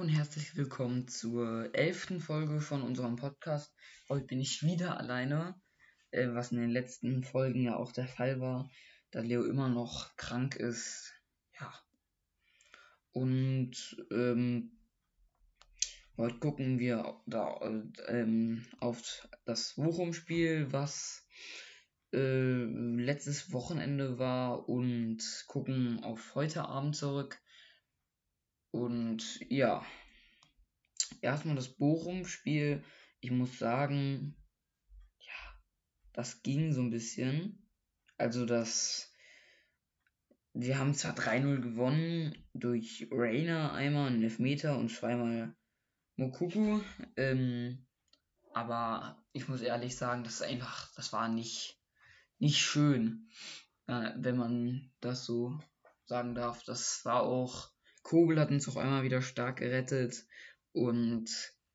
Und herzlich willkommen zur elften Folge von unserem Podcast. Heute bin ich wieder alleine, äh, was in den letzten Folgen ja auch der Fall war, da Leo immer noch krank ist. Ja. Und ähm, heute gucken wir da ähm, auf das Bochum-Spiel, was äh, letztes Wochenende war und gucken auf heute Abend zurück. Und ja, erstmal das Bochum-Spiel. Ich muss sagen, ja, das ging so ein bisschen. Also das, wir haben zwar 3-0 gewonnen durch Rainer einmal einen Elfmeter und zweimal Mokuku. Ähm, aber ich muss ehrlich sagen, das ist einfach, das war nicht, nicht schön, wenn man das so sagen darf. Das war auch Kobel hat uns auch einmal wieder stark gerettet und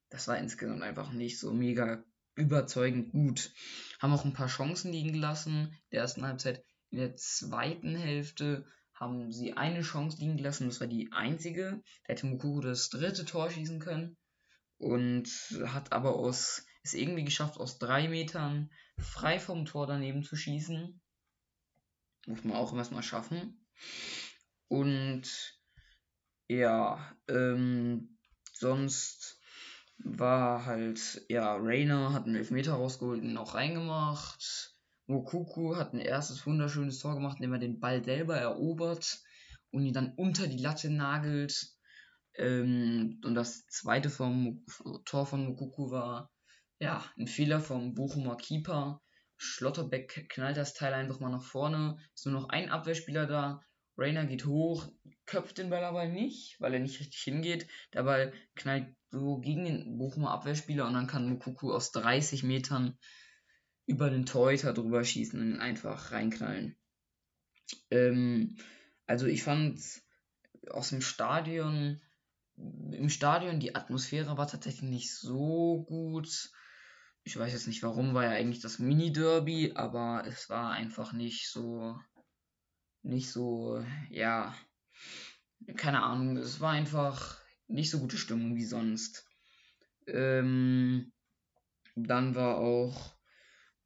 das war insgesamt einfach nicht so mega überzeugend gut. Haben auch ein paar Chancen liegen gelassen. In der ersten Halbzeit, in der zweiten Hälfte haben sie eine Chance liegen gelassen. Das war die einzige. Da hätte Mukuru das dritte Tor schießen können. Und hat aber aus, es irgendwie geschafft, aus drei Metern frei vom Tor daneben zu schießen. Muss man auch erstmal schaffen. Und ja, ähm, sonst war halt, ja, Rainer hat einen Elfmeter rausgeholt und auch reingemacht. Mokuku hat ein erstes wunderschönes Tor gemacht, indem er den Ball selber erobert und ihn dann unter die Latte nagelt. Ähm, und das zweite vom Tor von Mokuku war, ja, ein Fehler vom Bochumer Keeper. Schlotterbeck knallt das Teil einfach mal nach vorne. Ist nur noch ein Abwehrspieler da. Rainer geht hoch, köpft den Ball aber nicht, weil er nicht richtig hingeht. Der Ball knallt so gegen den Bochumer Abwehrspieler und dann kann Mukuku aus 30 Metern über den Torhüter drüber schießen und ihn einfach reinknallen. Ähm, also ich fand aus dem Stadion, im Stadion die Atmosphäre war tatsächlich nicht so gut. Ich weiß jetzt nicht warum, war ja eigentlich das Mini-Derby, aber es war einfach nicht so, nicht so, ja, keine Ahnung, es war einfach nicht so gute Stimmung wie sonst. Ähm, dann war auch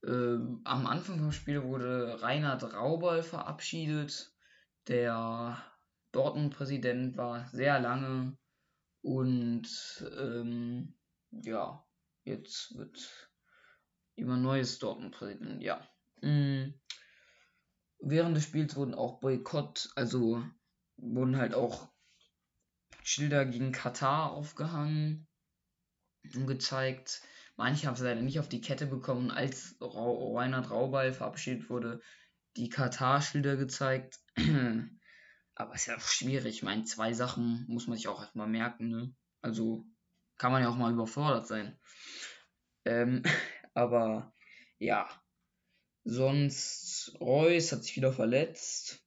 äh, am Anfang vom Spiel wurde Reinhard Raubal verabschiedet. Der Dortmund-Präsident war sehr lange und ähm, ja, jetzt wird immer neues Dortmund-Präsident, ja. Mhm. Während des Spiels wurden auch Boykott, also wurden halt auch Schilder gegen Katar aufgehangen und gezeigt. Manche haben es leider nicht auf die Kette bekommen, als Reinhard Raubal verabschiedet wurde, die Katar-Schilder gezeigt. Aber es ist ja auch schwierig. Ich meine, zwei Sachen muss man sich auch erstmal merken. Ne? Also kann man ja auch mal überfordert sein. Ähm, aber ja. Sonst, Reus hat sich wieder verletzt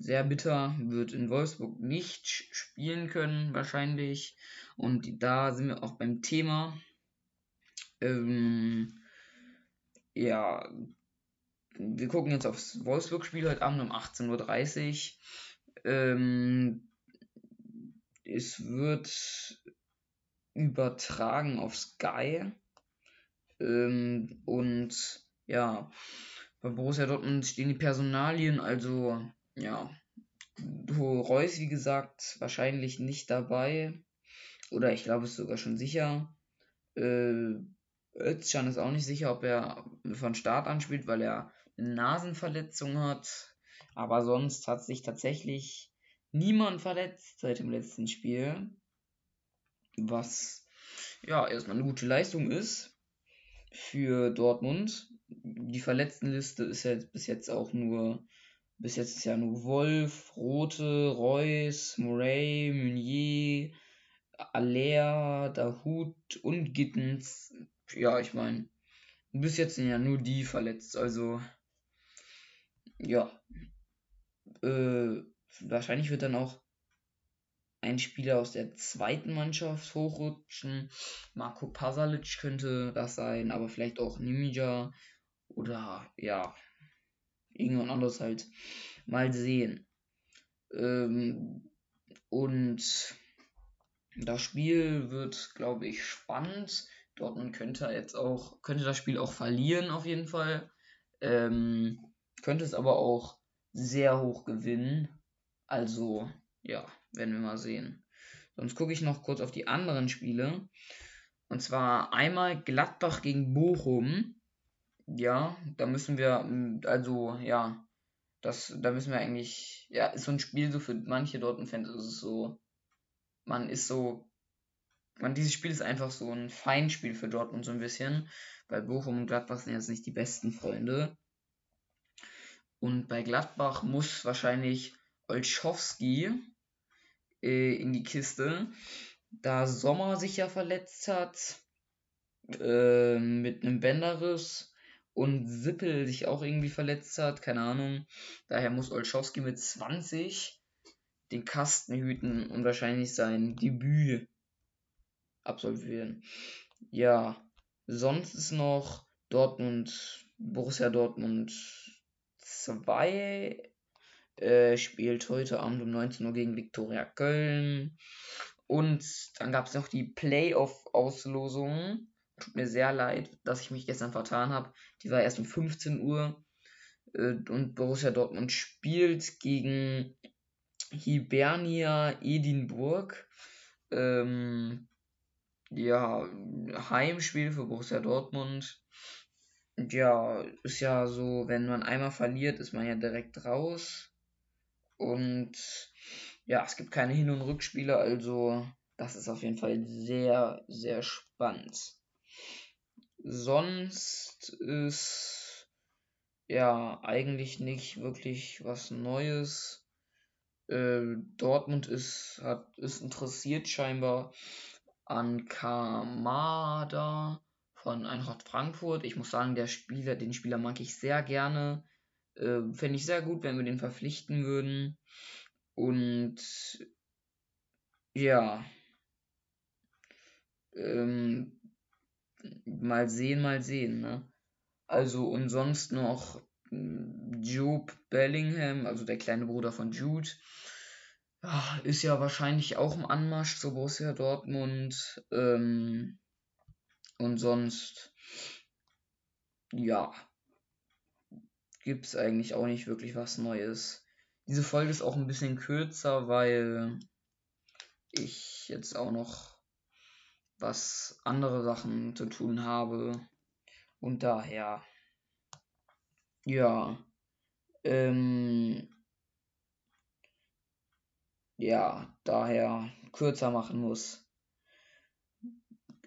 sehr bitter, wird in Wolfsburg nicht spielen können, wahrscheinlich. Und da sind wir auch beim Thema. Ähm, ja, wir gucken jetzt aufs Wolfsburg-Spiel heute Abend um 18.30 Uhr. Ähm, es wird übertragen auf Sky. Ähm, und ja, bei Borussia Dortmund stehen die Personalien, also ja. Reus, wie gesagt, wahrscheinlich nicht dabei. Oder ich glaube es sogar schon sicher. Äh, Özcan ist auch nicht sicher, ob er von Start an spielt, weil er eine Nasenverletzung hat. Aber sonst hat sich tatsächlich niemand verletzt seit dem letzten Spiel. Was ja erstmal eine gute Leistung ist für Dortmund. Die Verletztenliste ist ja bis jetzt auch nur bis jetzt ist ja nur Wolf, Rote, Reus, Murray, Meunier, Aller, Dahut und Gittens. Ja, ich meine, bis jetzt sind ja nur die verletzt. Also, ja. Äh, wahrscheinlich wird dann auch ein Spieler aus der zweiten Mannschaft hochrutschen. Marco Pasalic könnte das sein, aber vielleicht auch Nimija oder ja, irgendwann anders halt mal sehen. Ähm, und Das Spiel wird, glaube ich, spannend. Dortmund könnte jetzt auch, könnte das Spiel auch verlieren auf jeden Fall. Ähm, könnte es aber auch sehr hoch gewinnen. Also, ja, werden wir mal sehen. Sonst gucke ich noch kurz auf die anderen Spiele. Und zwar einmal Gladbach gegen Bochum. Ja, da müssen wir, also, ja, das, da müssen wir eigentlich, ja, ist so ein Spiel so für manche Dortmund-Fans, ist es so, man ist so, man, dieses Spiel ist einfach so ein Feinspiel für Dortmund so ein bisschen, weil Bochum und Gladbach sind jetzt nicht die besten Freunde. Und bei Gladbach muss wahrscheinlich Olschowski äh, in die Kiste, da Sommer sich ja verletzt hat äh, mit einem Bänderriss und Sippel sich auch irgendwie verletzt hat, keine Ahnung. Daher muss Olschowski mit 20 den Kasten hüten und wahrscheinlich sein Debüt absolvieren. Ja, sonst ist noch Dortmund, Borussia Dortmund 2 äh, spielt heute Abend um 19 Uhr gegen Viktoria Köln. Und dann gab es noch die Playoff-Auslosung Tut mir sehr leid, dass ich mich gestern vertan habe. Die war erst um 15 Uhr. Äh, und Borussia Dortmund spielt gegen Hibernia Edinburgh. Ähm, ja, Heimspiel für Borussia Dortmund. Ja, ist ja so, wenn man einmal verliert, ist man ja direkt raus. Und ja, es gibt keine Hin- und Rückspiele, also das ist auf jeden Fall sehr, sehr spannend. Sonst ist ja eigentlich nicht wirklich was Neues. Äh, Dortmund ist, hat, ist interessiert scheinbar an Kamada von Eintracht Frankfurt. Ich muss sagen, der Spieler, den Spieler mag ich sehr gerne. Äh, Fände ich sehr gut, wenn wir den verpflichten würden. Und ja. Ähm, mal sehen, mal sehen, ne? Also und sonst noch hm, Jude Bellingham, also der kleine Bruder von Jude, ist ja wahrscheinlich auch im Anmarsch zu Borussia Dortmund. Ähm, und sonst, ja, gibt es eigentlich auch nicht wirklich was Neues. Diese Folge ist auch ein bisschen kürzer, weil ich jetzt auch noch was andere Sachen zu tun habe. Und daher, ja, ähm, ja, daher kürzer machen muss.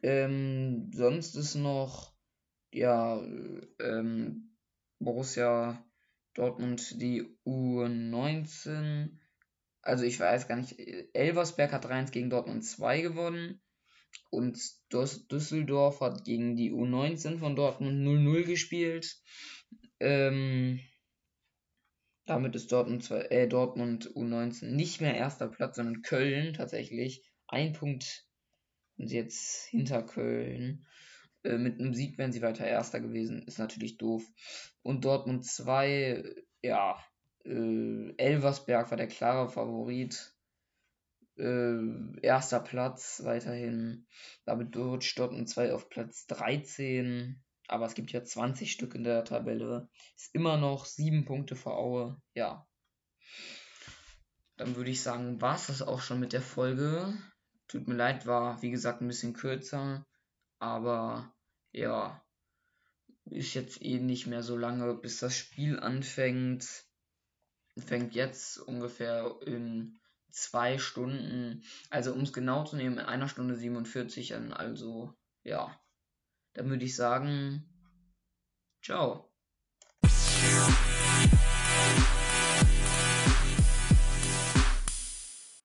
Ähm, sonst ist noch, ja, ähm, Borussia Dortmund die U19. Also ich weiß gar nicht, Elversberg hat 3-1 gegen Dortmund 2 gewonnen. Und Düsseldorf hat gegen die U19 von Dortmund 0-0 gespielt. Ähm, damit ist Dortmund, äh, Dortmund U19 nicht mehr erster Platz, sondern Köln tatsächlich. Ein Punkt sind sie jetzt hinter Köln. Äh, mit einem Sieg wären sie weiter erster gewesen. Ist natürlich doof. Und Dortmund 2, ja, äh, Elversberg war der klare Favorit äh, erster Platz weiterhin. Damit rutscht Dortmund 2 auf Platz 13. Aber es gibt ja 20 Stück in der Tabelle. Ist immer noch 7 Punkte vor Aue. Ja. Dann würde ich sagen, war es das auch schon mit der Folge. Tut mir leid, war wie gesagt ein bisschen kürzer. Aber ja, ist jetzt eh nicht mehr so lange, bis das Spiel anfängt. Fängt jetzt ungefähr in zwei Stunden, also um es genau zu nehmen, in einer Stunde 47 an. Also, ja. Dann würde ich sagen, ciao.